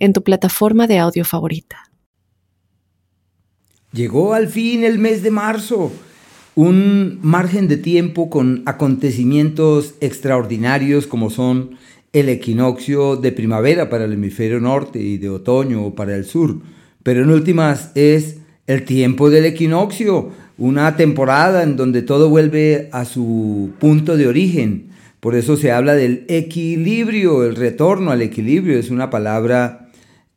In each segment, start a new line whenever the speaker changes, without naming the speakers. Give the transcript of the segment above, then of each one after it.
en tu plataforma de audio favorita.
Llegó al fin el mes de marzo, un margen de tiempo con acontecimientos extraordinarios como son el equinoccio de primavera para el hemisferio norte y de otoño para el sur. Pero en últimas es el tiempo del equinoccio, una temporada en donde todo vuelve a su punto de origen. Por eso se habla del equilibrio, el retorno al equilibrio. Es una palabra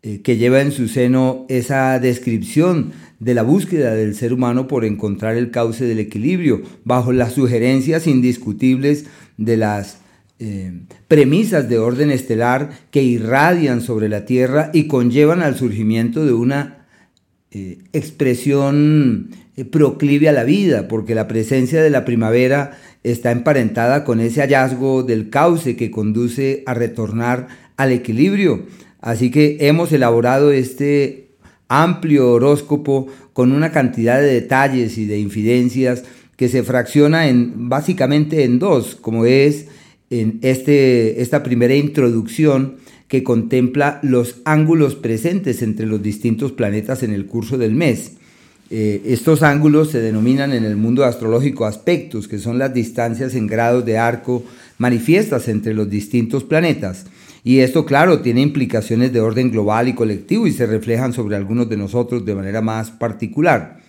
eh, que lleva en su seno esa descripción de la búsqueda del ser humano por encontrar el cauce del equilibrio, bajo las sugerencias indiscutibles de las eh, premisas de orden estelar que irradian sobre la Tierra y conllevan al surgimiento de una eh, expresión proclive a la vida, porque la presencia de la primavera está emparentada con ese hallazgo del cauce que conduce a retornar al equilibrio, Así que hemos elaborado este amplio horóscopo con una cantidad de detalles y de infidencias que se fracciona en, básicamente en dos, como es en este, esta primera introducción que contempla los ángulos presentes entre los distintos planetas en el curso del mes. Eh, estos ángulos se denominan en el mundo astrológico aspectos, que son las distancias en grados de arco manifiestas entre los distintos planetas. Y esto, claro, tiene implicaciones de orden global y colectivo y se reflejan sobre algunos de nosotros de manera más particular.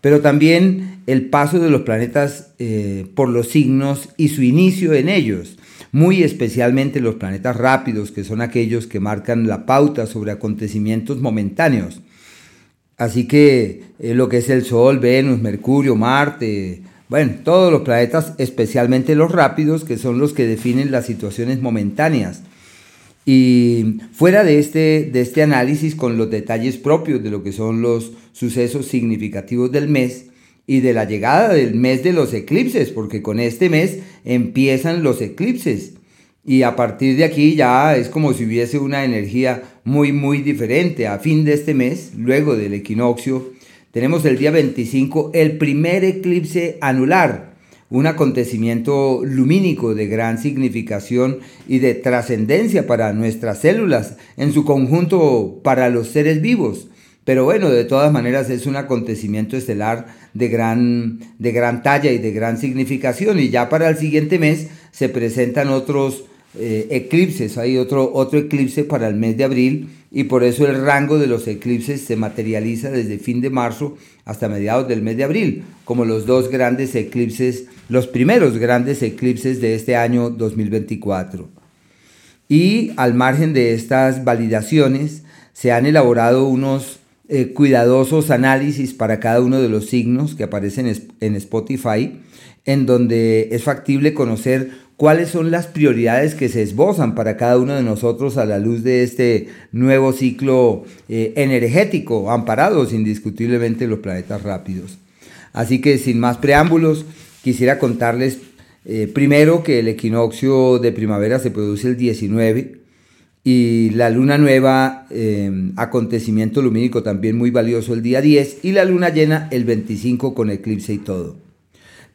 Pero también el paso de los planetas eh, por los signos y su inicio en ellos, muy especialmente los planetas rápidos, que son aquellos que marcan la pauta sobre acontecimientos momentáneos. Así que eh, lo que es el Sol, Venus, Mercurio, Marte, bueno, todos los planetas, especialmente los rápidos, que son los que definen las situaciones momentáneas y fuera de este, de este análisis con los detalles propios de lo que son los sucesos significativos del mes y de la llegada del mes de los eclipses, porque con este mes empiezan los eclipses. Y a partir de aquí ya es como si hubiese una energía muy, muy diferente. A fin de este mes, luego del equinoccio, tenemos el día 25 el primer eclipse anular un acontecimiento lumínico de gran significación y de trascendencia para nuestras células, en su conjunto para los seres vivos. Pero bueno, de todas maneras es un acontecimiento estelar de gran, de gran talla y de gran significación. Y ya para el siguiente mes se presentan otros eh, eclipses. Hay otro, otro eclipse para el mes de abril y por eso el rango de los eclipses se materializa desde fin de marzo hasta mediados del mes de abril, como los dos grandes eclipses, los primeros grandes eclipses de este año 2024. Y al margen de estas validaciones, se han elaborado unos eh, cuidadosos análisis para cada uno de los signos que aparecen en Spotify, en donde es factible conocer cuáles son las prioridades que se esbozan para cada uno de nosotros a la luz de este nuevo ciclo eh, energético, amparados indiscutiblemente los planetas rápidos. Así que sin más preámbulos, quisiera contarles eh, primero que el equinoccio de primavera se produce el 19 y la luna nueva, em, acontecimiento lumínico también muy valioso el día 10 y la luna llena el 25 con eclipse y todo.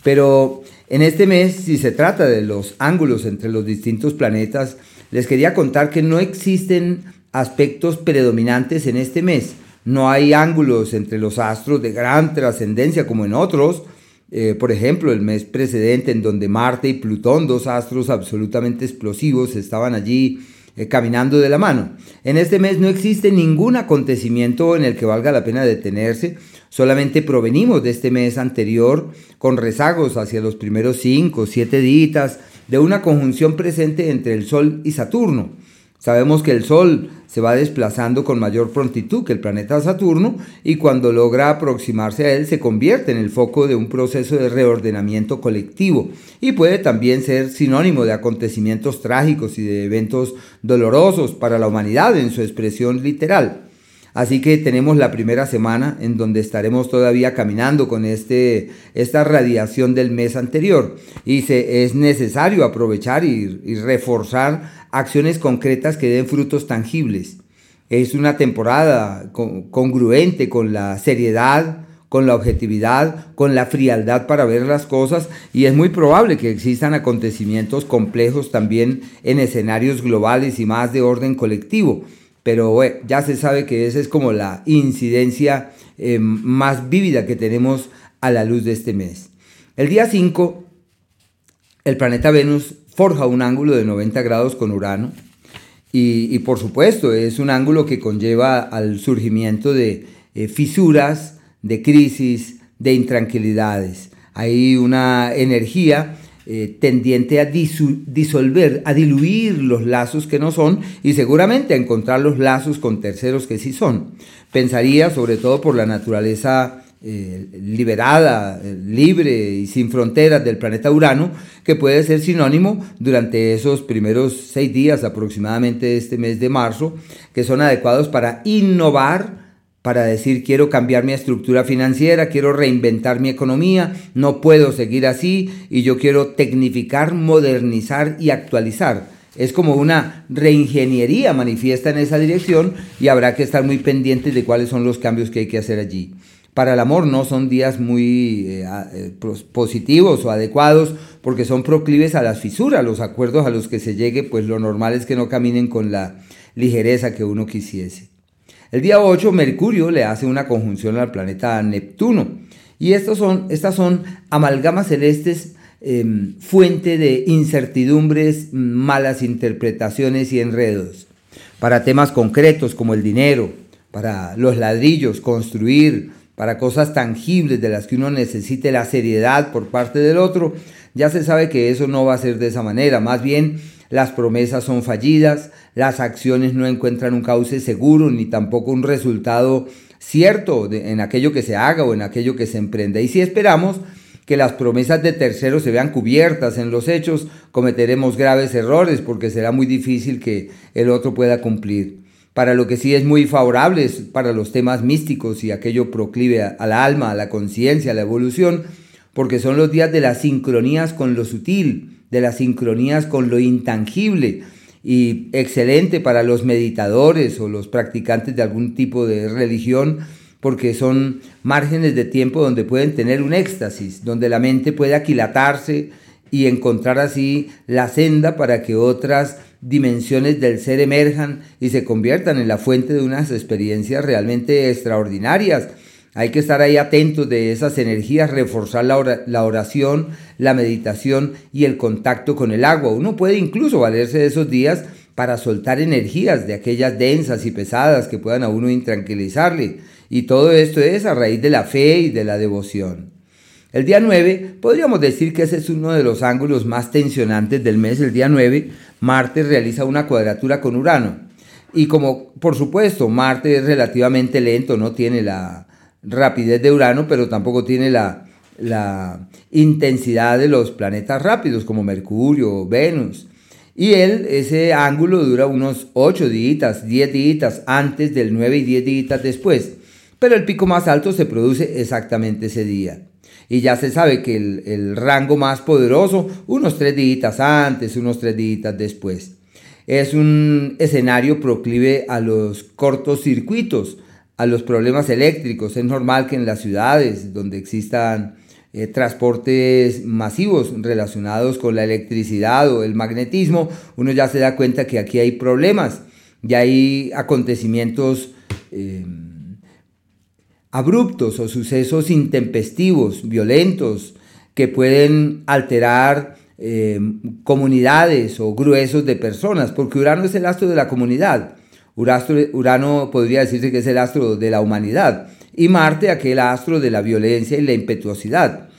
Pero en este mes, si se trata de los ángulos entre los distintos planetas, les quería contar que no existen aspectos predominantes en este mes. No hay ángulos entre los astros de gran trascendencia como en otros. Eh, por ejemplo, el mes precedente en donde Marte y Plutón, dos astros absolutamente explosivos, estaban allí eh, caminando de la mano. En este mes no existe ningún acontecimiento en el que valga la pena detenerse, solamente provenimos de este mes anterior con rezagos hacia los primeros cinco, siete días de una conjunción presente entre el Sol y Saturno. Sabemos que el Sol se va desplazando con mayor prontitud que el planeta Saturno y cuando logra aproximarse a él se convierte en el foco de un proceso de reordenamiento colectivo y puede también ser sinónimo de acontecimientos trágicos y de eventos dolorosos para la humanidad en su expresión literal. Así que tenemos la primera semana en donde estaremos todavía caminando con este, esta radiación del mes anterior. Y se, es necesario aprovechar y, y reforzar acciones concretas que den frutos tangibles. Es una temporada congruente con la seriedad, con la objetividad, con la frialdad para ver las cosas y es muy probable que existan acontecimientos complejos también en escenarios globales y más de orden colectivo pero bueno, ya se sabe que esa es como la incidencia eh, más vívida que tenemos a la luz de este mes. El día 5, el planeta Venus forja un ángulo de 90 grados con Urano y, por supuesto es un ángulo que conlleva al surgimiento de eh, fisuras, de crisis, de intranquilidades. Hay una energía eh, tendiente a disolver, a diluir los lazos que no son y seguramente a encontrar los lazos con terceros que sí son. Pensaría sobre todo por la naturaleza eh, liberada, eh, libre y sin fronteras del planeta Urano, que puede ser sinónimo durante esos primeros seis días aproximadamente de este mes de marzo, que son adecuados para innovar, para decir quiero cambiar mi estructura financiera, quiero reinventar mi economía, no puedo seguir así y yo quiero tecnificar, modernizar y actualizar. Es como una reingeniería manifiesta en esa dirección y habrá que estar muy pendientes de cuáles son los cambios que hay que hacer allí. Para el amor no son días muy eh, eh, positivos o adecuados porque son proclives a las fisuras, los acuerdos a los que se llegue, pues lo normal es que no caminen con la ligereza que uno quisiese. El día 8 Mercurio le hace una conjunción al planeta Neptuno. Y estos son, estas son amalgamas celestes em, fuente de incertidumbres, malas interpretaciones y enredos. Para temas concretos como el dinero, para los ladrillos, construir, para cosas tangibles de las que uno necesite la seriedad por parte del otro, ya se sabe que eso no va a ser de esa manera. Más bien las promesas son fallidas, las acciones no encuentran un cauce seguro ni tampoco un resultado cierto en aquello que se haga o en aquello que se emprende. Y si esperamos que las promesas de terceros se vean cubiertas en los hechos, cometeremos graves errores porque será muy difícil que el otro pueda cumplir. Para lo que sí es muy favorable es para los temas místicos y aquello proclive al alma, a la conciencia, a la evolución, porque son los días de las sincronías con lo sutil, de las sincronías con lo intangible. Y excelente para los meditadores o los practicantes de algún tipo de religión porque son márgenes de tiempo donde pueden tener un éxtasis, donde la mente puede aquilatarse y encontrar así la senda para que otras dimensiones del ser emerjan y se conviertan en la fuente de unas experiencias realmente extraordinarias hay que estar ahí atentos de esas energías, reforzar la oración, la meditación y el contacto con el agua. Uno puede incluso valerse de esos días para soltar energías de aquellas densas y pesadas que puedan a uno intranquilizarle. Y todo esto es a raíz de la fe y de la devoción. El día 9, podríamos decir que ese es uno de los ángulos más tensionantes del mes. El día 9, Marte realiza una cuadratura con Urano. Y como por supuesto Marte es relativamente lento, no tiene la, rapidez de Urano, pero tampoco tiene la, intensidad de los planetas rápidos como Mercurio o Venus. Y él, ese ángulo dura unos 8 días, 10 días antes del 9 y 10 días después. Pero el pico más alto se produce exactamente ese día. Y ya se sabe que el, el rango más poderoso, unos 3 días antes, unos 3 días después. Es un escenario proclive a los cortos circuitos, a los problemas eléctricos. Es normal que en las ciudades donde existan eh, transportes masivos relacionados con la electricidad o el magnetismo, uno ya se da cuenta que aquí hay problemas y hay acontecimientos em, abruptos o sucesos intempestivos, violentos, que pueden alterar em, comunidades o gruesos de personas, porque Urano es el astro de la comunidad. Urano podría decirse que es el astro de la humanidad y Marte aquel astro de la violencia y la impetuosidad.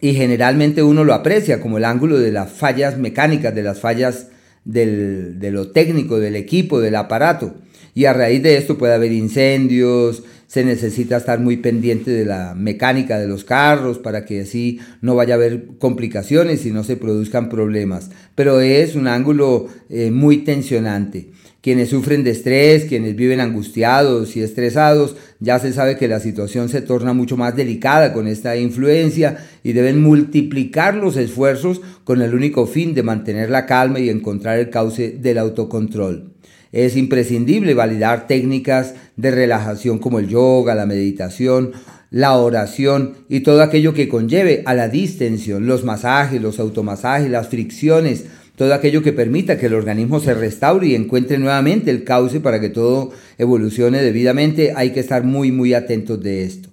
Y generalmente uno lo aprecia como el ángulo de las fallas mecánicas, de las fallas de lo técnico, del equipo, del aparato. Y a raíz de esto puede haber incendios, se necesita estar muy pendiente de la mecánica de los carros para que así no vaya a haber complicaciones y no se produzcan problemas. Pero es un ángulo eh, muy tensionante. Quienes sufren de estrés, quienes viven angustiados y estresados, ya se sabe que la situación se torna mucho más delicada con esta influencia y deben multiplicar los esfuerzos con el único fin de mantener la calma y encontrar el cauce del autocontrol. Es imprescindible validar técnicas de relajación como el yoga, la meditación, la oración y todo aquello que conlleve a la distensión, los masajes, los automasajes, las fricciones, todo aquello que permita que el organismo se restaure y encuentre nuevamente el cauce para que todo evolucione debidamente, hay que estar muy muy atentos de esto.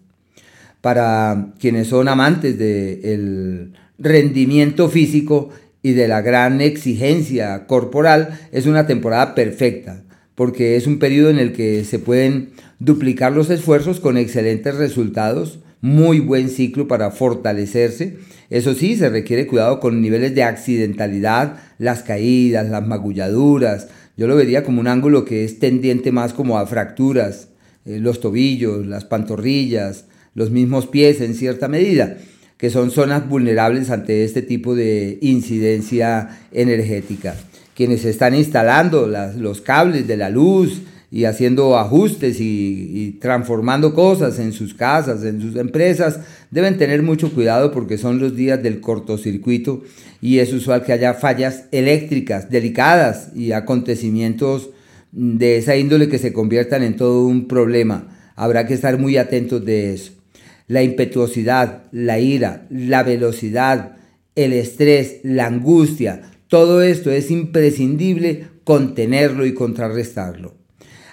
Para quienes son amantes del rendimiento físico, y de la gran exigencia corporal, es una temporada perfecta, porque es un periodo en el que se pueden duplicar los esfuerzos con excelentes resultados, muy buen ciclo para fortalecerse. Eso sí, se requiere cuidado con niveles de accidentalidad, las caídas, las magulladuras. Yo lo vería como un ángulo que es tendiente más como a fracturas, eh, los tobillos, las pantorrillas, los mismos pies en cierta medida que son zonas vulnerables ante este tipo de incidencia energética. Quienes están instalando los cables de la luz y haciendo ajustes y, transformando cosas en sus casas, en sus empresas, deben tener mucho cuidado porque son los días del cortocircuito y es usual que haya fallas eléctricas delicadas y acontecimientos de esa índole que se conviertan en todo un problema. Habrá que estar muy atentos de eso la impetuosidad, la ira, la velocidad, el estrés, la angustia, todo esto es imprescindible contenerlo y contrarrestarlo.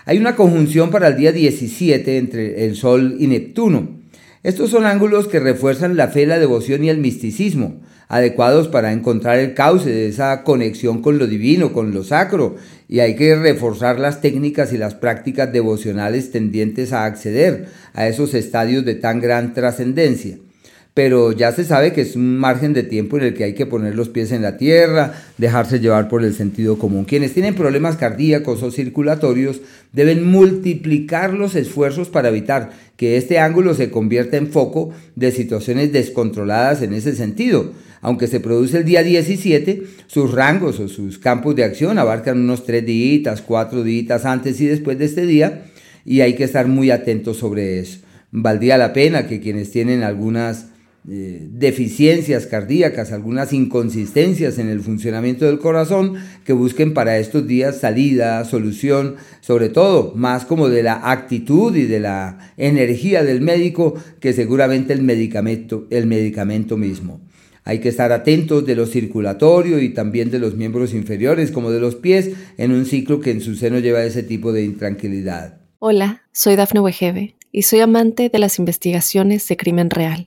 Hay una conjunción para el día 17 entre el Sol y Neptuno. Estos son ángulos que refuerzan la fe, la devoción y el misticismo, adecuados para encontrar el cauce de esa conexión con lo divino, con lo sacro, y hay que reforzar las técnicas y las prácticas devocionales tendientes a acceder a esos estadios de tan gran trascendencia. Pero ya se sabe que es un margen de tiempo en el que hay que poner los pies en la tierra, dejarse llevar por el sentido común. Quienes tienen problemas cardíacos o circulatorios deben multiplicar los esfuerzos para evitar que este ángulo se convierta en foco de situaciones descontroladas en ese sentido aunque se produce el día 17, sus rangos o sus campos de acción abarcan unos tres días, cuatro días antes y después de este día, y hay que estar muy atentos sobre eso. Valdría la pena que quienes tienen algunas eh, deficiencias cardíacas, algunas inconsistencias en el funcionamiento del corazón, que busquen para estos días salida, solución, sobre todo más como de la actitud y de la energía del médico que seguramente el medicamento, el medicamento mismo. Hay que estar atentos de lo circulatorio y también de los miembros inferiores como de los pies en un ciclo que en su seno lleva ese tipo de intranquilidad.
Hola, soy Dafne Wegebe y soy amante de las investigaciones de crimen real.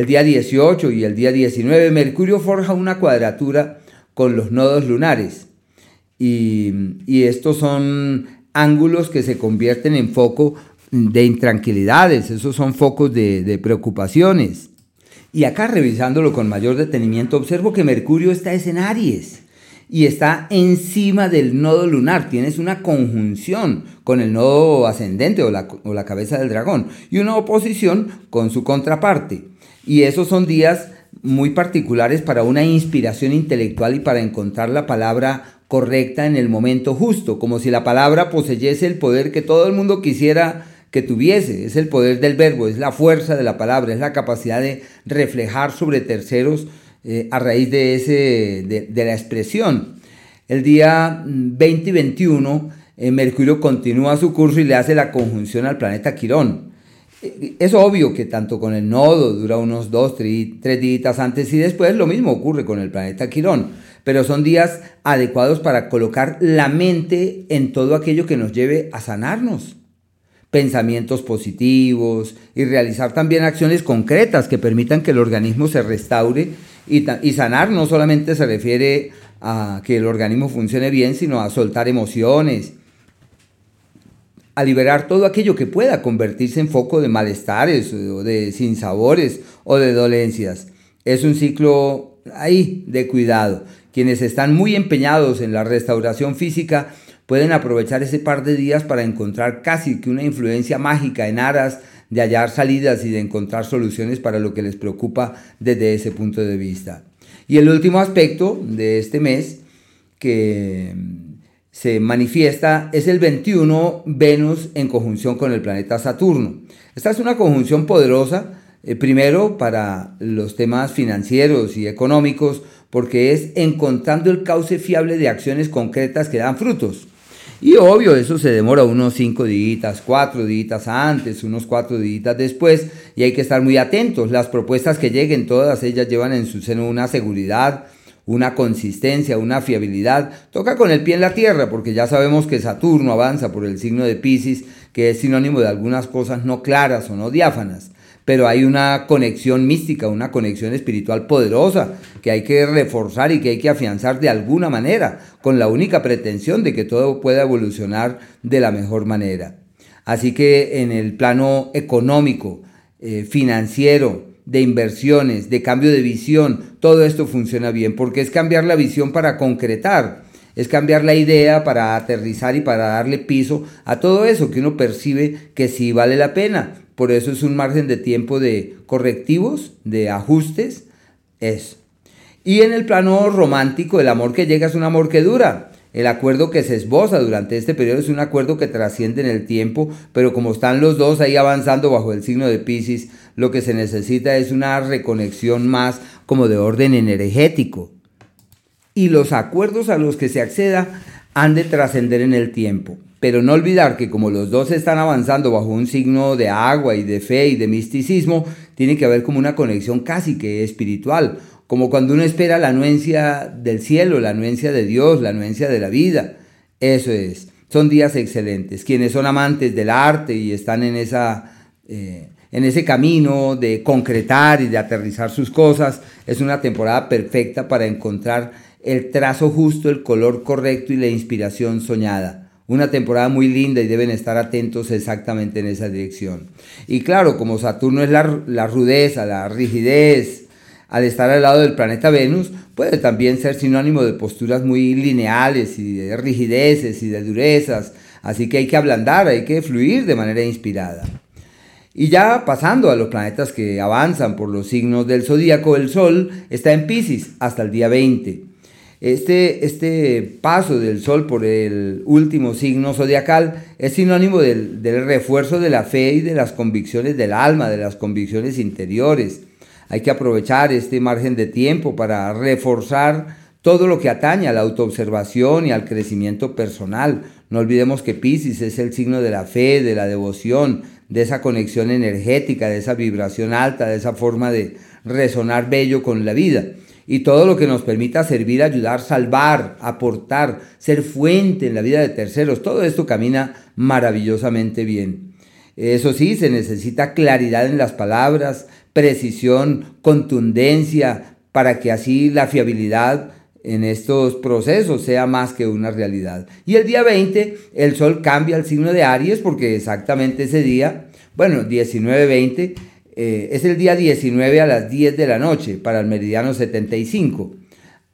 El día 18 y el día 19, Mercurio forja una cuadratura con los nodos lunares. Y, estos son ángulos que se convierten en foco de intranquilidades, esos son focos de preocupaciones. Y acá revisándolo con mayor detenimiento, observo que Mercurio está en Aries y está encima del nodo lunar. Tienes una conjunción con el nodo ascendente o la, o la cabeza del dragón y una oposición con su contraparte. Y esos son días muy particulares para una inspiración intelectual y para encontrar la palabra correcta en el momento justo, como si la palabra poseyese el poder que todo el mundo quisiera que tuviese. Es el poder del verbo, es la fuerza de la palabra, es la capacidad de reflejar sobre terceros eh, a raíz de, ese, de, la expresión. El día 20 y 21, eh, Mercurio continúa su curso y le hace la conjunción al planeta Quirón. Es obvio que tanto con el nodo dura unos dos, tres, tres días antes y después, lo mismo ocurre con el planeta Quirón, pero son días adecuados para colocar la mente en todo aquello que nos lleve a sanarnos. Pensamientos positivos y realizar también acciones concretas que permitan que el organismo se restaure y sanar. No solamente se refiere a que el organismo funcione bien, sino a soltar emociones, a liberar todo aquello que pueda convertirse en foco de malestares o de sinsabores o de dolencias. Es un ciclo ahí de cuidado. Quienes están muy empeñados en la restauración física pueden aprovechar ese par de días para encontrar casi que una influencia mágica en aras de hallar salidas y de encontrar soluciones para lo que les preocupa desde ese punto de vista. Y el último aspecto de este mes que se manifiesta es el 21 Venus en conjunción con el planeta Saturno. Esta es una conjunción poderosa, eh, primero para los temas financieros y económicos, porque es encontrando el cauce fiable de acciones concretas que dan frutos. Y obvio, eso se demora unos cinco días, cuatro días antes, unos cuatro días después, y hay que estar muy atentos. Las propuestas que lleguen, todas ellas llevan en su seno una seguridad, una consistencia, una fiabilidad. Toca con el pie en la tierra, porque ya sabemos que Saturno avanza por el signo de Pisces, que es sinónimo de algunas cosas no claras o no diáfanas pero hay una conexión mística, una conexión espiritual poderosa que hay que reforzar y que hay que afianzar de alguna manera, con la única pretensión de que todo pueda evolucionar de la mejor manera. Así que en el plano económico, eh, financiero, de inversiones, de cambio de visión, todo esto funciona bien, porque es cambiar la visión para concretar, es cambiar la idea para aterrizar y para darle piso a todo eso que uno percibe que sí vale la pena, por eso es un margen de tiempo de correctivos, de ajustes, es. Y en el plano romántico, el amor que llega es un amor que dura. El acuerdo que se esboza durante este periodo es un acuerdo que trasciende en el tiempo, pero como están los dos ahí avanzando bajo el signo de Pisces, lo que se necesita es una reconexión más como de orden energético. Y los acuerdos a los que se acceda han de trascender en el tiempo. Pero no olvidar que como los dos están avanzando bajo un signo de agua y de fe y de misticismo, tiene que haber como una conexión casi que espiritual, como cuando uno espera la anuencia del cielo, la anuencia de Dios, la anuencia de la vida. Eso es, son días excelentes. Quienes son amantes del arte y están en, esa, eh, en ese camino de concretar y de aterrizar sus cosas, es una temporada perfecta para encontrar el trazo justo, el color correcto y la inspiración soñada una temporada muy linda y deben estar atentos exactamente en esa dirección. Y claro, como Saturno es la, la rudeza, la rigidez, al estar al lado del planeta Venus, puede también ser sinónimo de posturas muy lineales y de rigideces y de durezas. Así que hay que ablandar, hay que fluir de manera inspirada. Y ya pasando a los planetas que avanzan por los signos del zodíaco, el Sol está en Pisces hasta el día 20. Este, este paso del Sol por el último signo zodiacal es sinónimo del, del refuerzo de la fe y de las convicciones del alma, de las convicciones interiores. Hay que aprovechar este margen de tiempo para reforzar todo lo que atañe a la autoobservación y al crecimiento personal. No olvidemos que Pisces es el signo de la fe, de la devoción, de esa conexión energética, de esa vibración alta, de esa forma de resonar bello con la vida y todo lo que nos permita servir, ayudar, salvar, aportar, ser fuente en la vida de terceros, todo esto camina maravillosamente bien. Eso sí, se necesita claridad en las palabras, precisión, contundencia, para que así la fiabilidad en estos procesos sea más que una realidad. Y el día 20, el sol cambia al signo de Aries porque exactamente ese día, bueno, 19-20, eh, es el día 19 a las 10 de la noche para el meridiano 75.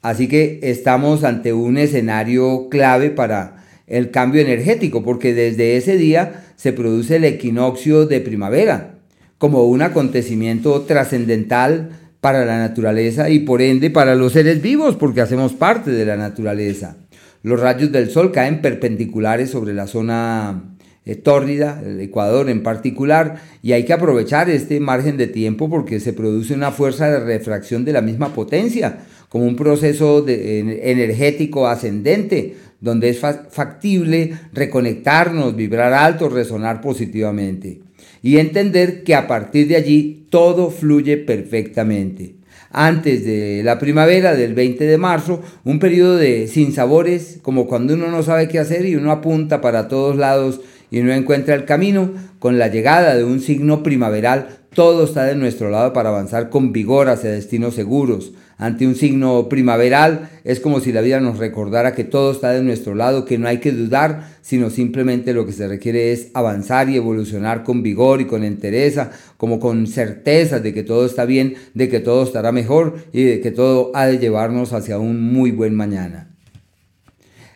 Así que estamos ante un escenario clave para el cambio energético, porque desde ese día se produce el equinoccio de primavera, como un acontecimiento trascendental para la naturaleza y por ende para los seres vivos, porque hacemos parte de la naturaleza. Los rayos del sol caen perpendiculares sobre la zona eh, tórrida, el Ecuador en particular, y hay que aprovechar este margen de tiempo porque se produce una fuerza de refracción de la misma potencia, como un proceso energético ascendente, donde es factible reconectarnos, vibrar alto, resonar positivamente, y entender que a partir de allí todo fluye perfectamente antes de la primavera del 20 de marzo, un periodo de sinsabores, como cuando uno no sabe qué hacer y uno apunta para todos lados y no encuentra el camino, con la llegada de un signo primaveral, todo está de nuestro lado para avanzar con vigor hacia destinos seguros. Ante un signo primaveral es como si la vida nos recordara que todo está de nuestro lado, que no hay que dudar, sino simplemente lo que se requiere es avanzar y evolucionar con vigor y con entereza, como con certeza de que todo está bien, de que todo estará mejor y de que todo ha de llevarnos hacia un muy buen mañana.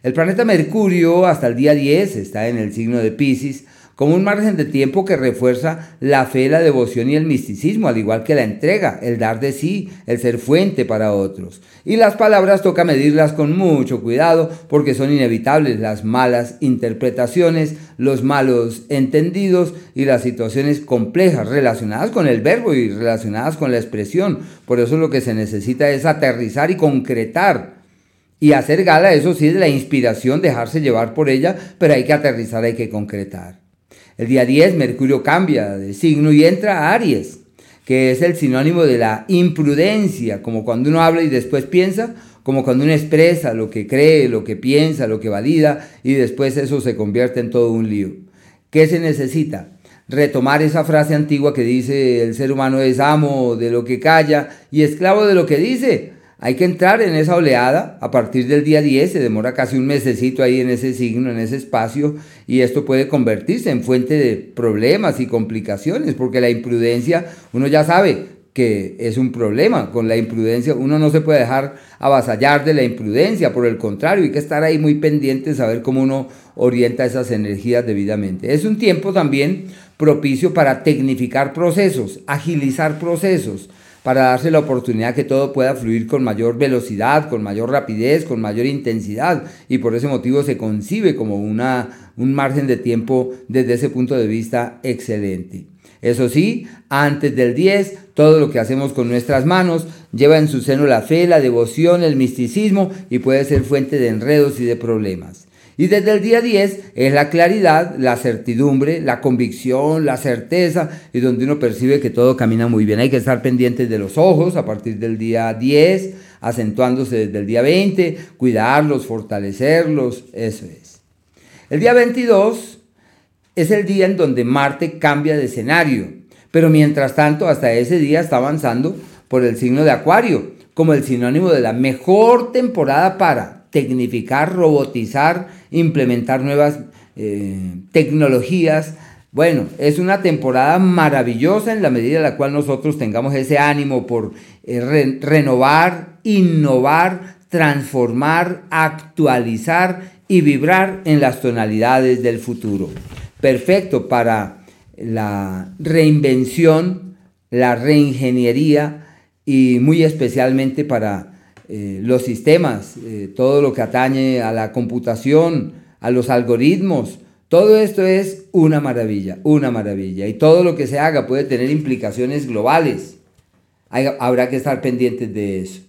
El planeta Mercurio hasta el día 10 está en el signo de Pisces, como un margen de tiempo que refuerza la fe, la devoción y el misticismo, al igual que la entrega, el dar de sí, el ser fuente para otros. Y las palabras toca medirlas con mucho cuidado porque son inevitables las malas interpretaciones, los malos entendidos y las situaciones complejas relacionadas con el verbo y relacionadas con la expresión. Por eso lo que se necesita es aterrizar y concretar y hacer gala, eso sí, de la inspiración, dejarse llevar por ella, pero hay que aterrizar, hay que concretar. El día 10 Mercurio cambia de signo y entra a Aries, que es el sinónimo de la imprudencia, como cuando uno habla y después piensa, como cuando uno expresa lo que cree, lo que piensa, lo que valida y después eso se convierte en todo un lío. ¿Qué se necesita? Retomar esa frase antigua que dice el ser humano es amo de lo que calla y esclavo de lo que dice. Hay que entrar en esa oleada a partir del día 10, se demora casi un mesecito ahí en ese signo, en ese espacio, y esto puede convertirse en fuente de problemas y complicaciones, porque la imprudencia, uno ya sabe que es un problema con la imprudencia, uno no se puede dejar avasallar de la imprudencia, por el contrario, hay que estar ahí muy pendiente, saber cómo uno orienta esas energías debidamente. Es un tiempo también propicio para tecnificar procesos, agilizar procesos, para darse la oportunidad que todo pueda fluir con mayor velocidad, con mayor rapidez, con mayor intensidad y por ese motivo se concibe como una, un margen de tiempo desde ese punto de vista excelente. Eso sí, antes del 10, todo lo que hacemos con nuestras manos lleva en su seno la fe, la devoción, el misticismo y puede ser fuente de enredos y de problemas. Y desde el día 10 es la claridad, la certidumbre, la convicción, la certeza y donde uno percibe que todo camina muy bien. Hay que estar pendientes de los ojos a partir del día 10, acentuándose desde el día 20, cuidarlos, fortalecerlos, eso es. El día 22 es el día en donde Marte cambia de escenario, pero mientras tanto hasta ese día está avanzando por el signo de Acuario, como el sinónimo de la mejor temporada para tecnificar, robotizar, implementar nuevas eh, tecnologías. Bueno, es una temporada maravillosa en la medida en la cual nosotros tengamos ese ánimo por eh, renovar, innovar, transformar, actualizar y vibrar en las tonalidades del futuro. Perfecto para la reinvención, la reingeniería y muy especialmente para eh, los sistemas, eh, todo lo que atañe a la computación, a los algoritmos, todo esto es una maravilla, una maravilla. Y todo lo que se haga puede tener implicaciones globales. habrá que estar pendientes de eso.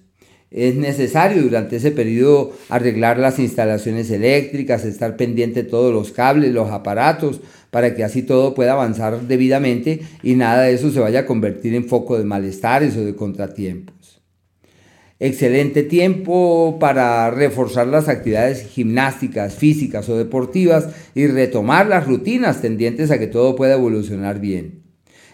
Es necesario durante ese periodo arreglar las instalaciones eléctricas, estar pendiente de todos los cables, los aparatos, para que así todo pueda avanzar debidamente y nada de eso se vaya a convertir en foco de malestares o de contratiempos. Excelente tiempo para reforzar las actividades gimnásticas, físicas o deportivas y retomar las rutinas tendientes a que todo pueda evolucionar bien.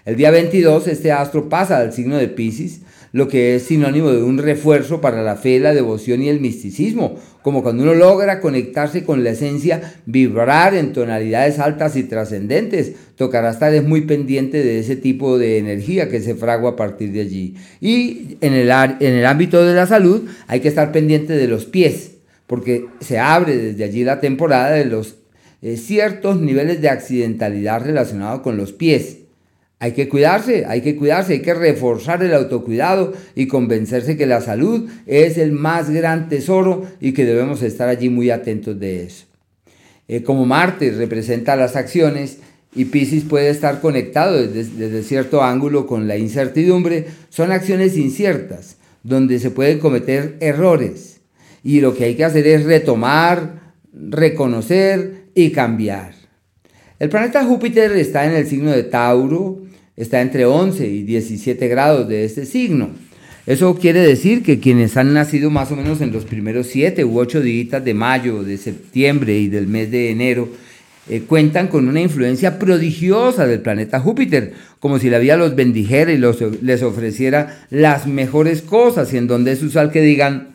El día 22 este astro pasa al signo de Pisces, lo que es sinónimo de un refuerzo para la fe, la devoción y el misticismo, como cuando uno logra conectarse con la esencia, vibrar en tonalidades altas y trascendentes, tocará estar muy pendiente de ese tipo de energía que se fragua a partir de allí. Y en el, en el ámbito de la salud hay que estar pendiente de los pies, porque se abre desde allí la temporada de los eh, ciertos niveles de accidentalidad relacionados con los pies. Hay que cuidarse, hay que cuidarse, hay que reforzar el autocuidado y convencerse que la salud es el más gran tesoro y que debemos estar allí muy atentos de eso. Eh, como Marte representa las acciones y Pisces puede estar conectado desde, desde cierto ángulo con la incertidumbre, son acciones inciertas, donde se pueden cometer errores. Y lo que hay que hacer es retomar, reconocer y cambiar. El planeta Júpiter está en el signo de Tauro, está entre 11 y 17 grados de este signo. Eso quiere decir que quienes han nacido más o menos en los primeros 7 u 8 días de mayo, de septiembre y del mes de enero, eh, cuentan con una influencia prodigiosa del planeta Júpiter, como si la vida los bendijera y les ofreciera las mejores cosas, y en donde es usual que digan,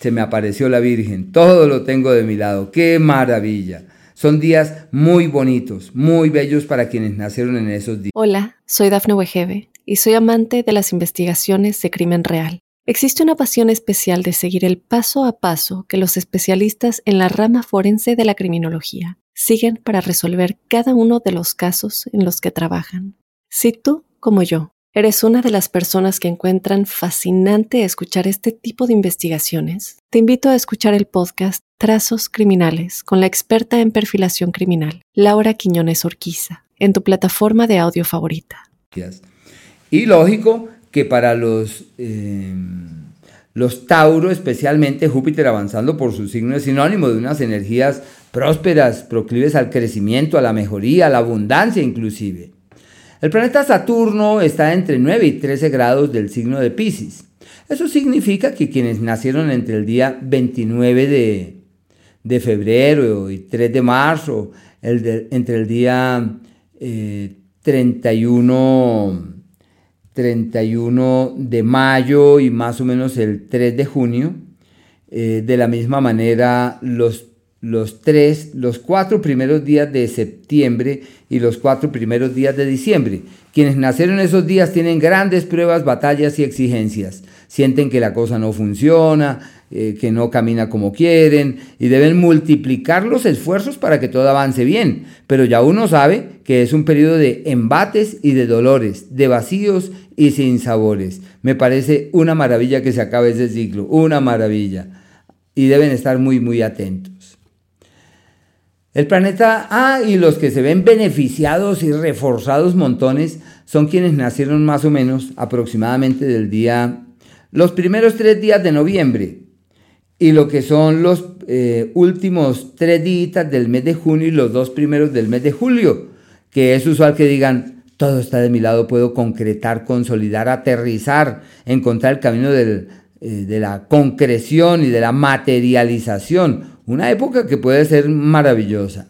se me apareció la Virgen, todo lo tengo de mi lado, qué maravilla. Son días muy bonitos, muy bellos para quienes nacieron en esos días.
Hola, soy Dafne Wegebe y soy amante de las investigaciones de crimen real. Existe una pasión especial de seguir el paso a paso que los especialistas en la rama forense de la criminología siguen para resolver cada uno de los casos en los que trabajan. Si tú, como yo, eres una de las personas que encuentran fascinante escuchar este tipo de investigaciones, te invito a escuchar el podcast Trazos Criminales con la experta en perfilación criminal, Laura Quiñones Orquiza, en tu plataforma de audio favorita.
Y lógico que para los, eh, los Tauro, especialmente Júpiter avanzando por su signo, es sinónimo de unas energías prósperas, proclives al crecimiento, a la mejoría, a la abundancia inclusive. El planeta Saturno está entre 9 y 13 grados del signo de Pisces. Eso significa que quienes nacieron entre el día 29 de, febrero y 3 de marzo, entre el día 31, eh, 31 de mayo y más o menos el 3 de junio, eh, de la misma manera los los tres, los cuatro primeros días de septiembre y los cuatro primeros días de diciembre. Quienes nacieron esos días tienen grandes pruebas, batallas y exigencias. Sienten que la cosa no funciona, eh, que no camina como quieren y deben multiplicar los esfuerzos para que todo avance bien. Pero ya uno sabe que es un periodo de embates y de dolores, de vacíos y sin sabores. Me parece una maravilla que se acabe ese ciclo, una maravilla. Y deben estar muy, muy atentos. El planeta A y los que se ven beneficiados y reforzados montones son quienes nacieron más o menos aproximadamente del día, los primeros tres días de noviembre y lo que son los eh, últimos tres días del mes de junio y los dos primeros del mes de julio, que es usual que digan, todo está de mi lado, puedo concretar, consolidar, aterrizar, encontrar el camino eh, de la concreción y de la materialización una época que puede ser maravillosa.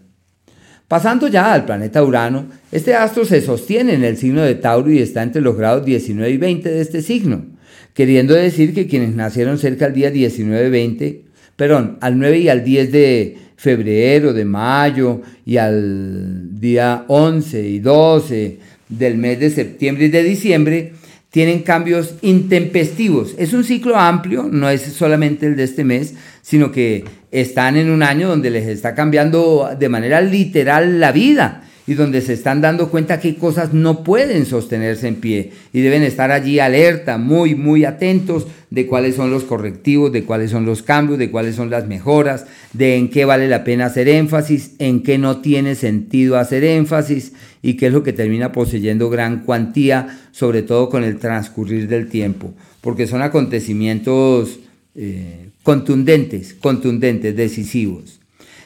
Pasando ya al planeta Urano, este astro se sostiene en el signo de Tauro y está entre los grados 19 y 20 de este signo, queriendo decir que quienes nacieron cerca al día 19-20, perdón, al 9 y al 10 de febrero, de mayo y al día 11 y 12 del mes de septiembre y de diciembre, tienen cambios intempestivos. Es un ciclo amplio, no es solamente el de este mes, sino que están en un año donde les está cambiando de manera literal la vida y donde se están dando cuenta que cosas no pueden sostenerse en pie y deben estar allí alerta, muy, muy atentos de cuáles son los correctivos, de cuáles son los cambios, de cuáles son las mejoras, de en qué vale la pena hacer énfasis, en qué no tiene sentido hacer énfasis y qué es lo que termina poseyendo gran cuantía, sobre todo con el transcurrir del tiempo, porque son acontecimientos eh, contundentes, contundentes, decisivos.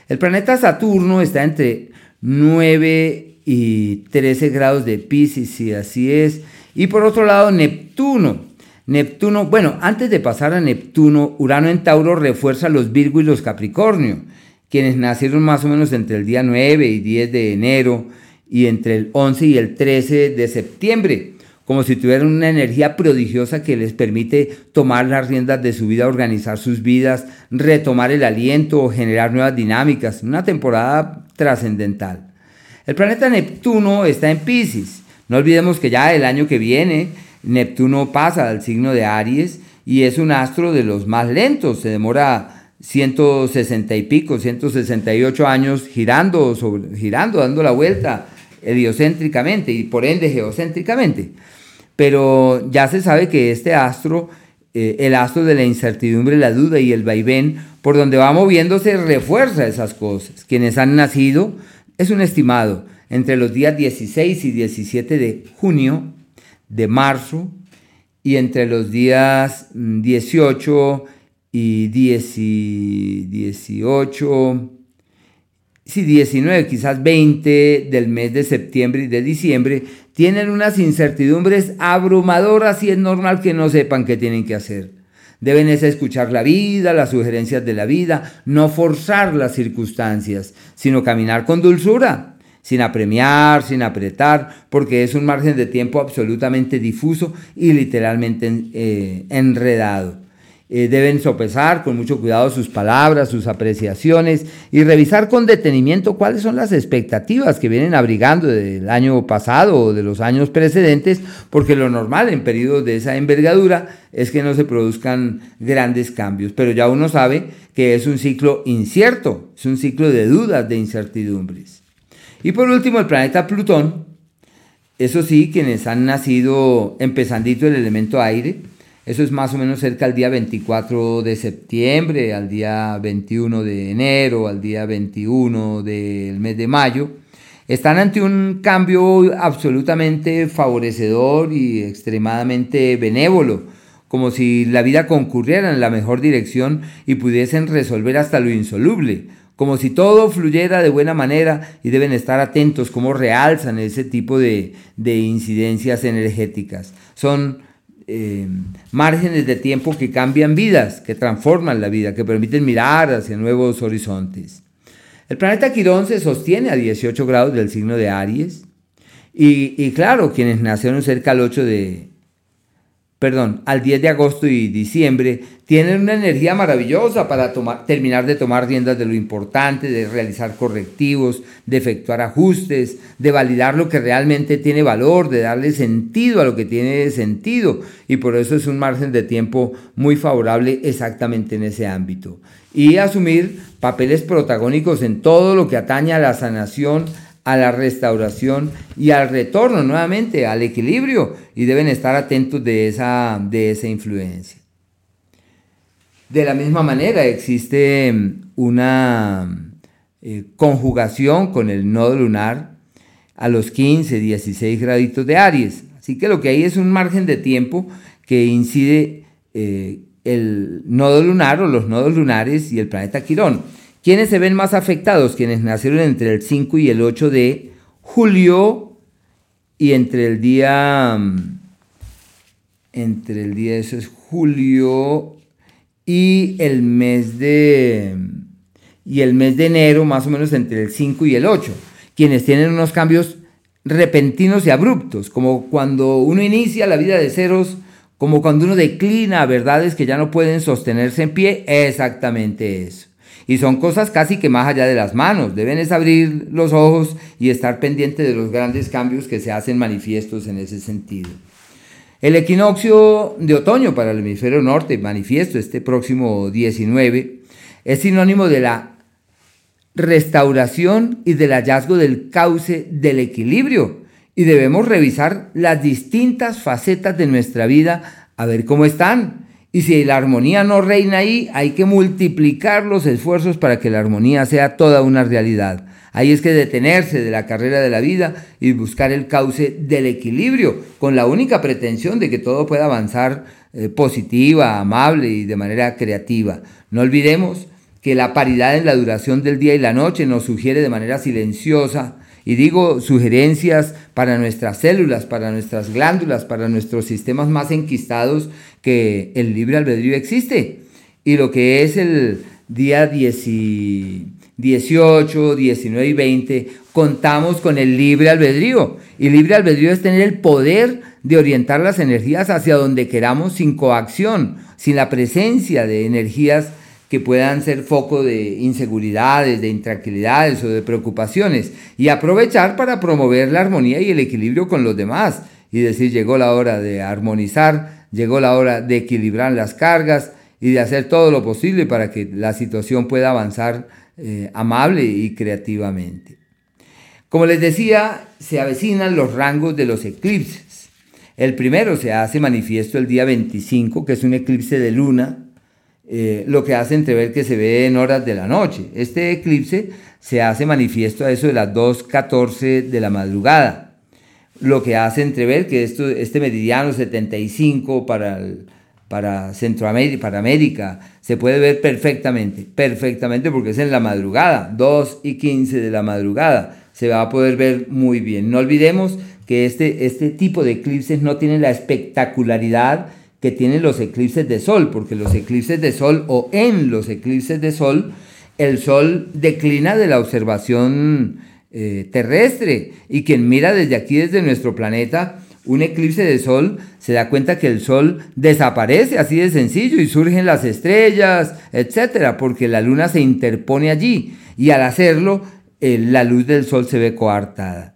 El planeta Saturno está entre 9 y 13 grados de Pisces, si así es. Y por otro lado, Neptuno. Neptuno, bueno, antes de pasar a Neptuno, Urano en Tauro refuerza los Virgo y los Capricornio, quienes nacieron más o menos entre el día 9 y 10 de enero y entre el 11 y el 13 de septiembre, como si tuvieran una energía prodigiosa que les permite tomar las riendas de su vida, organizar sus vidas, retomar el aliento generar nuevas dinámicas. Una temporada trascendental. El planeta Neptuno está en Pisces. No olvidemos que ya el año que viene Neptuno pasa al signo de Aries y es un astro de los más lentos. Se demora 160 y pico, 168 años girando, girando, dando la vuelta heliocéntricamente y por ende geocéntricamente. Pero ya se sabe que este astro, eh, el astro de la incertidumbre, la duda y el vaivén, por donde va moviéndose refuerza esas cosas. Quienes han nacido, es un estimado, entre los días 16 y 17 de junio, de marzo, y entre los días 18 mm, y 18, sí, 19, quizás 20 del mes de septiembre y de diciembre, tienen unas incertidumbres abrumadoras y es normal que no sepan qué tienen que hacer Deben es escuchar la vida, las sugerencias de la vida, no forzar las circunstancias, sino caminar con dulzura, sin apremiar, sin apretar, porque es un margen de tiempo absolutamente difuso y literalmente eh, enredado. Eh, deben sopesar con mucho cuidado sus palabras, sus apreciaciones y revisar con detenimiento cuáles son las expectativas que vienen abrigando del año pasado o de los años precedentes, porque lo normal en periodos de esa envergadura es que no se produzcan grandes cambios, pero ya uno sabe que es un ciclo incierto, es un ciclo de dudas, de incertidumbres. Y por último, el planeta Plutón, eso sí, quienes han nacido empezandito el elemento aire, eso es más o menos cerca al día 24 de septiembre, al día 21 de enero, al día 21 del mes de mayo. Están ante un cambio absolutamente favorecedor y extremadamente benévolo, como si la vida concurriera en la mejor dirección y pudiesen resolver hasta lo insoluble, como si todo fluyera de buena manera y deben estar atentos cómo realzan ese tipo de, de incidencias energéticas. Son eh, márgenes de tiempo que cambian vidas, que transforman la vida, que permiten mirar hacia nuevos horizontes. El planeta Quirón se sostiene a 18 grados del signo de Aries. Y, y claro, quienes nacieron cerca al 8 de, perdón, al 10 de agosto y diciembre, tienen una energía maravillosa para terminar de tomar riendas de lo importante, de realizar correctivos, de efectuar ajustes, de validar lo que realmente tiene valor, de darle sentido a lo que tiene sentido. Y por eso es un margen de tiempo muy favorable exactamente en ese ámbito. Y asumir papeles protagónicos en todo lo que atañe a la sanación, a la restauración y al retorno nuevamente al equilibrio y deben estar atentos de esa, de esa influencia. De la misma manera existe mm, una eh, conjugación con el nodo lunar a los 15, 16 graditos de Aries. Así que lo que hay es un margen de tiempo que incide eh, el nodo lunar o los nodos lunares y el planeta Quirón. ¿Quiénes se ven más afectados? Quienes nacieron entre el 5 y el 8 de julio y entre el día, mm, entre el día, eso es julio y el mes de, y el mes de enero, más o menos entre el 5 y el 8. Quienes tienen unos cambios repentinos y abruptos, como cuando uno inicia la vida de ceros, como cuando uno declina verdades que ya no pueden sostenerse en pie, exactamente eso. Y son cosas casi que más allá de las manos. Deben es abrir los ojos y estar pendiente de los grandes cambios que se hacen manifiestos en ese sentido. El equinoccio de otoño para el hemisferio norte, manifiesto este próximo 19, es sinónimo de la restauración y del hallazgo del cauce del equilibrio. Y debemos revisar las distintas facetas de nuestra vida a ver cómo están y si la armonía no reina ahí, hay que multiplicar los esfuerzos para que la armonía sea toda una realidad. Ahí es que detenerse de la carrera de la vida y buscar el cauce del equilibrio, con la única pretensión de que todo pueda avanzar eh, positiva, amable y de manera creativa. No olvidemos que la paridad en la duración del día y la noche nos sugiere de manera silenciosa y digo sugerencias para nuestras células, para nuestras glándulas, para nuestros sistemas más enquistados, que el libre albedrío existe. Y lo que es el día 18, 19 y 20, contamos con el libre albedrío. Y libre albedrío es tener el poder de orientar las energías hacia donde queramos sin coacción, sin la presencia de energías que puedan ser foco de inseguridades, de intranquilidades o de preocupaciones y aprovechar para promover la armonía y el equilibrio con los demás y decir llegó la hora de armonizar, llegó la hora de equilibrar las cargas y de hacer todo lo posible para que la situación pueda avanzar eh, amable y creativamente. Como les decía, se avecinan los rangos de los eclipses. El primero se hace manifiesto el día 25, que es un eclipse de luna, eh, lo que hace entrever que se ve en horas de la noche. Este eclipse se hace manifiesto a eso de las 2.14 de la madrugada, lo que hace entrever que esto, este meridiano 75 para, para Centroamérica, para América, se puede ver perfectamente, perfectamente porque es en la madrugada, 2 y 15 de la madrugada, se va a poder ver muy bien. No olvidemos que este, este tipo de eclipses no tienen la espectacularidad que tienen los eclipses de sol, porque los eclipses de sol o en los eclipses de sol, el sol declina de la observación eh, terrestre y quien mira desde aquí, desde nuestro planeta, un eclipse de sol, se da cuenta que el sol desaparece así de sencillo y surgen las estrellas, etcétera, porque la luna se interpone allí y al hacerlo, eh, la luz del sol se ve coartada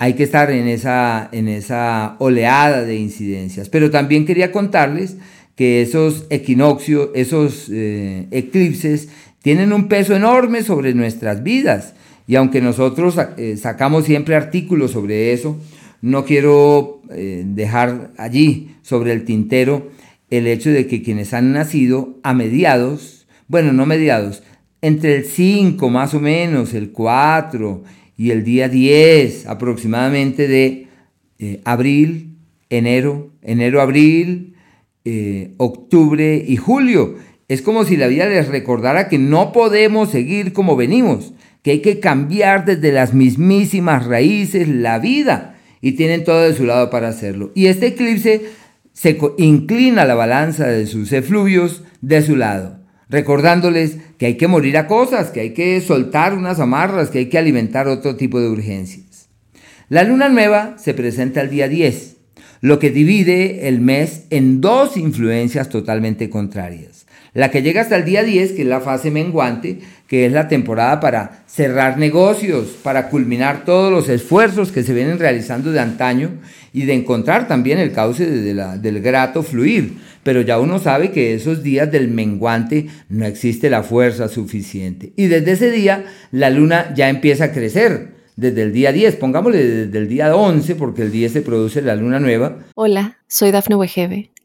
hay que estar en esa, en esa oleada de incidencias. Pero también quería contarles que esos equinoccios, esos eh, eclipses, tienen un peso enorme sobre nuestras vidas. Y aunque nosotros eh, sacamos siempre artículos sobre eso, no quiero eh, dejar allí sobre el tintero el hecho de que quienes han nacido a mediados, bueno, no mediados, entre el 5 más o menos, el 4 y el día 10 aproximadamente de eh, abril, enero, enero, abril, eh, octubre y julio. Es como si la vida les recordara que no podemos seguir como venimos, que hay que cambiar desde las mismísimas raíces la vida y tienen todo de su lado para hacerlo. Y este eclipse se inclina la balanza de sus efluvios de su lado recordándoles que hay que morir a cosas, que hay que soltar unas amarras, que hay que alimentar otro tipo de urgencias. La luna nueva se presenta el día 10, lo que divide el mes en dos influencias totalmente contrarias. La que llega hasta el día 10, que es la fase menguante, que es la temporada para cerrar negocios, para culminar todos los esfuerzos que se vienen realizando de antaño y de encontrar también el cauce del grato fluir. Pero ya uno sabe que esos días del menguante no existe la fuerza suficiente. Y desde ese día la luna ya empieza a crecer. Desde el día 10, pongámosle desde el día 11, porque el día se produce la luna nueva.
Hola, soy Dafne Wegebe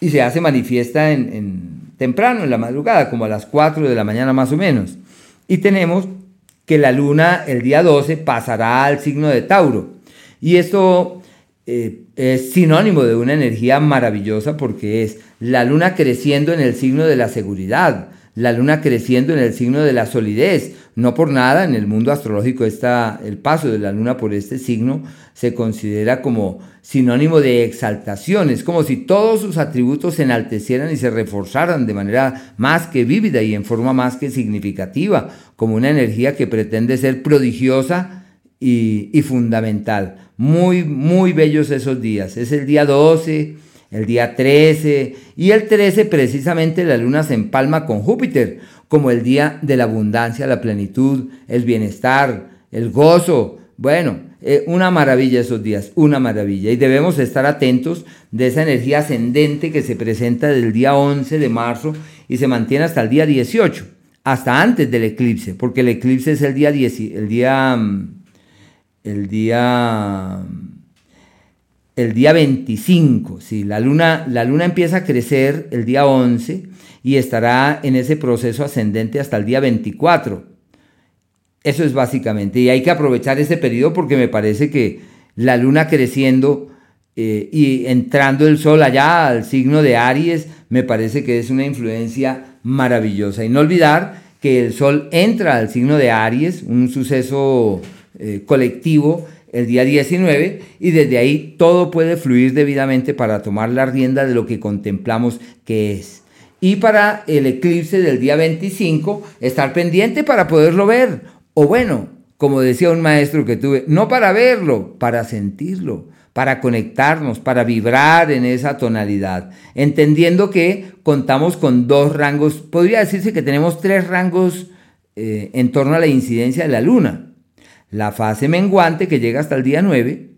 y se hace manifiesta en, temprano, en la madrugada, como a las 4 de la mañana más o menos. Y tenemos que la luna el día 12 pasará al signo de Tauro. Y esto eh, es sinónimo de una energía maravillosa porque es la luna creciendo en el signo de la seguridad, la luna creciendo en el signo de la solidez. No por nada en el mundo astrológico está el paso de la luna por este signo se considera como sinónimo de exaltación. Es como si todos sus atributos se enaltecieran y se reforzaran de manera más que vívida y en forma más que significativa, como una energía que pretende ser prodigiosa y, y fundamental. Muy, muy bellos esos días. Es el día 12 el día 13 y el 13 precisamente la luna se empalma con Júpiter como el día de la abundancia, la plenitud, el bienestar, el gozo. Bueno, eh, una maravilla esos días, una maravilla. Y debemos estar atentos de esa energía ascendente que se presenta del día 11 de marzo y se mantiene hasta el día 18, hasta antes del eclipse, porque el eclipse es el día, el día, mm, el día el día 25. ¿sí? La, luna, la luna empieza a crecer el día 11 y estará en ese proceso ascendente hasta el día 24. Eso es básicamente. Y hay que aprovechar ese periodo porque me parece que la luna creciendo eh, y entrando el sol allá al signo de Aries, me parece que es una influencia maravillosa. Y no olvidar que el sol entra al signo de Aries, un suceso eh, colectivo el día 19 y desde ahí todo puede fluir debidamente para tomar la rienda de lo que contemplamos que es. Y para el eclipse del día 25, estar pendiente para poderlo ver. O bueno, como decía un maestro que tuve, no para verlo, para sentirlo, para conectarnos, para vibrar en esa tonalidad, entendiendo que contamos con dos rangos, podría decirse que tenemos tres rangos eh, en torno a la incidencia de la luna la fase menguante que llega hasta el día 9,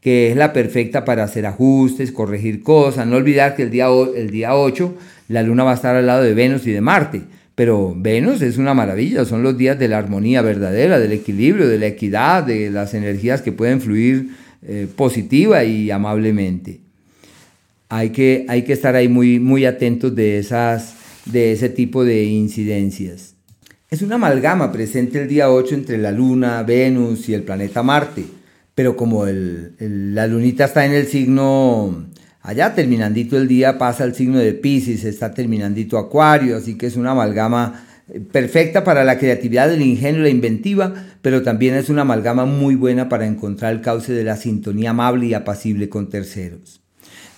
que es la perfecta para hacer ajustes, corregir cosas, no olvidar que el día, el día 8 la luna va a estar al lado de Venus y de Marte, pero Venus es una maravilla, son los días de la armonía verdadera, del equilibrio, de la equidad, de las energías que pueden fluir eh, positiva y amablemente. hay que, hay que estar ahí muy, muy atentos de, esas, de ese tipo de incidencias. Es una amalgama presente el día 8 entre la Luna, Venus y el planeta Marte, pero como la lunita está en el signo allá terminandito el día, pasa al signo de Pisces, está terminandito Acuario, así que es una amalgama eh, perfecta para la creatividad, el ingenio la inventiva, pero también es una amalgama muy buena para encontrar el cauce de la sintonía amable y apacible con terceros.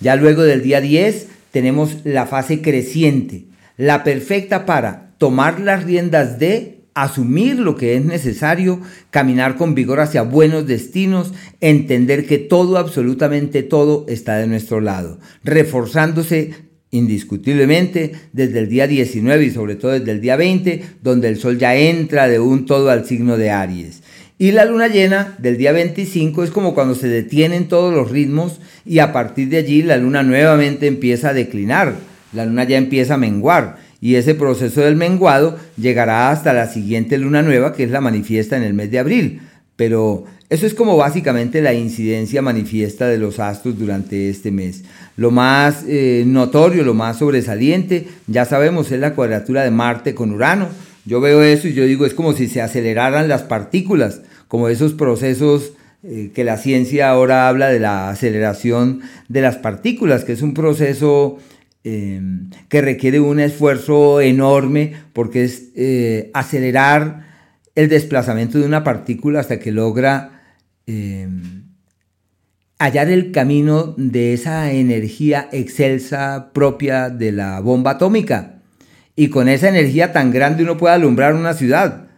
Ya luego del día 10 tenemos la fase creciente, la perfecta para tomar las riendas de asumir lo que es necesario, caminar con vigor hacia buenos destinos, entender que todo, absolutamente todo, está de nuestro lado, reforzándose indiscutiblemente desde el día 19 y sobre todo desde el día 20, donde el sol ya entra de un todo al signo de Aries. Y la luna llena del día 25 es como cuando se detienen todos los ritmos y a partir de allí la luna nuevamente empieza a declinar, la luna ya empieza a menguar y ese proceso del menguado llegará hasta la siguiente luna nueva que es la manifiesta en el mes de abril. Pero eso es como básicamente la incidencia manifiesta de los astros durante este mes. Lo más eh, notorio, lo más sobresaliente, ya sabemos, es la cuadratura de Marte con Urano. Yo veo eso y yo digo, es como si se aceleraran las partículas como esos procesos eh, que la ciencia ahora habla de la aceleración de las partículas, que es un proceso em, que requiere un esfuerzo enorme porque es eh, acelerar el desplazamiento de una partícula hasta que logra em, hallar el camino de esa energía excelsa propia de la bomba atómica. Y con esa energía tan grande uno puede alumbrar una ciudad.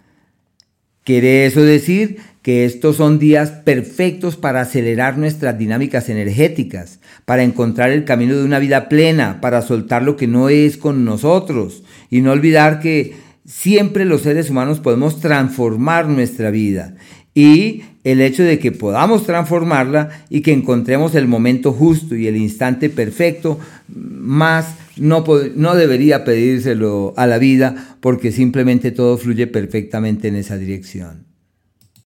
Quiere eso decir que estos son días perfectos para acelerar nuestras dinámicas energéticas, para encontrar el camino de una vida plena, para soltar lo que no es con nosotros y no olvidar que siempre los seres humanos podemos transformar nuestra vida y el hecho de que podamos transformarla y que encontremos el momento justo y el instante perfecto, más no, no debería pedírselo a la vida porque simplemente todo fluye perfectamente en esa dirección.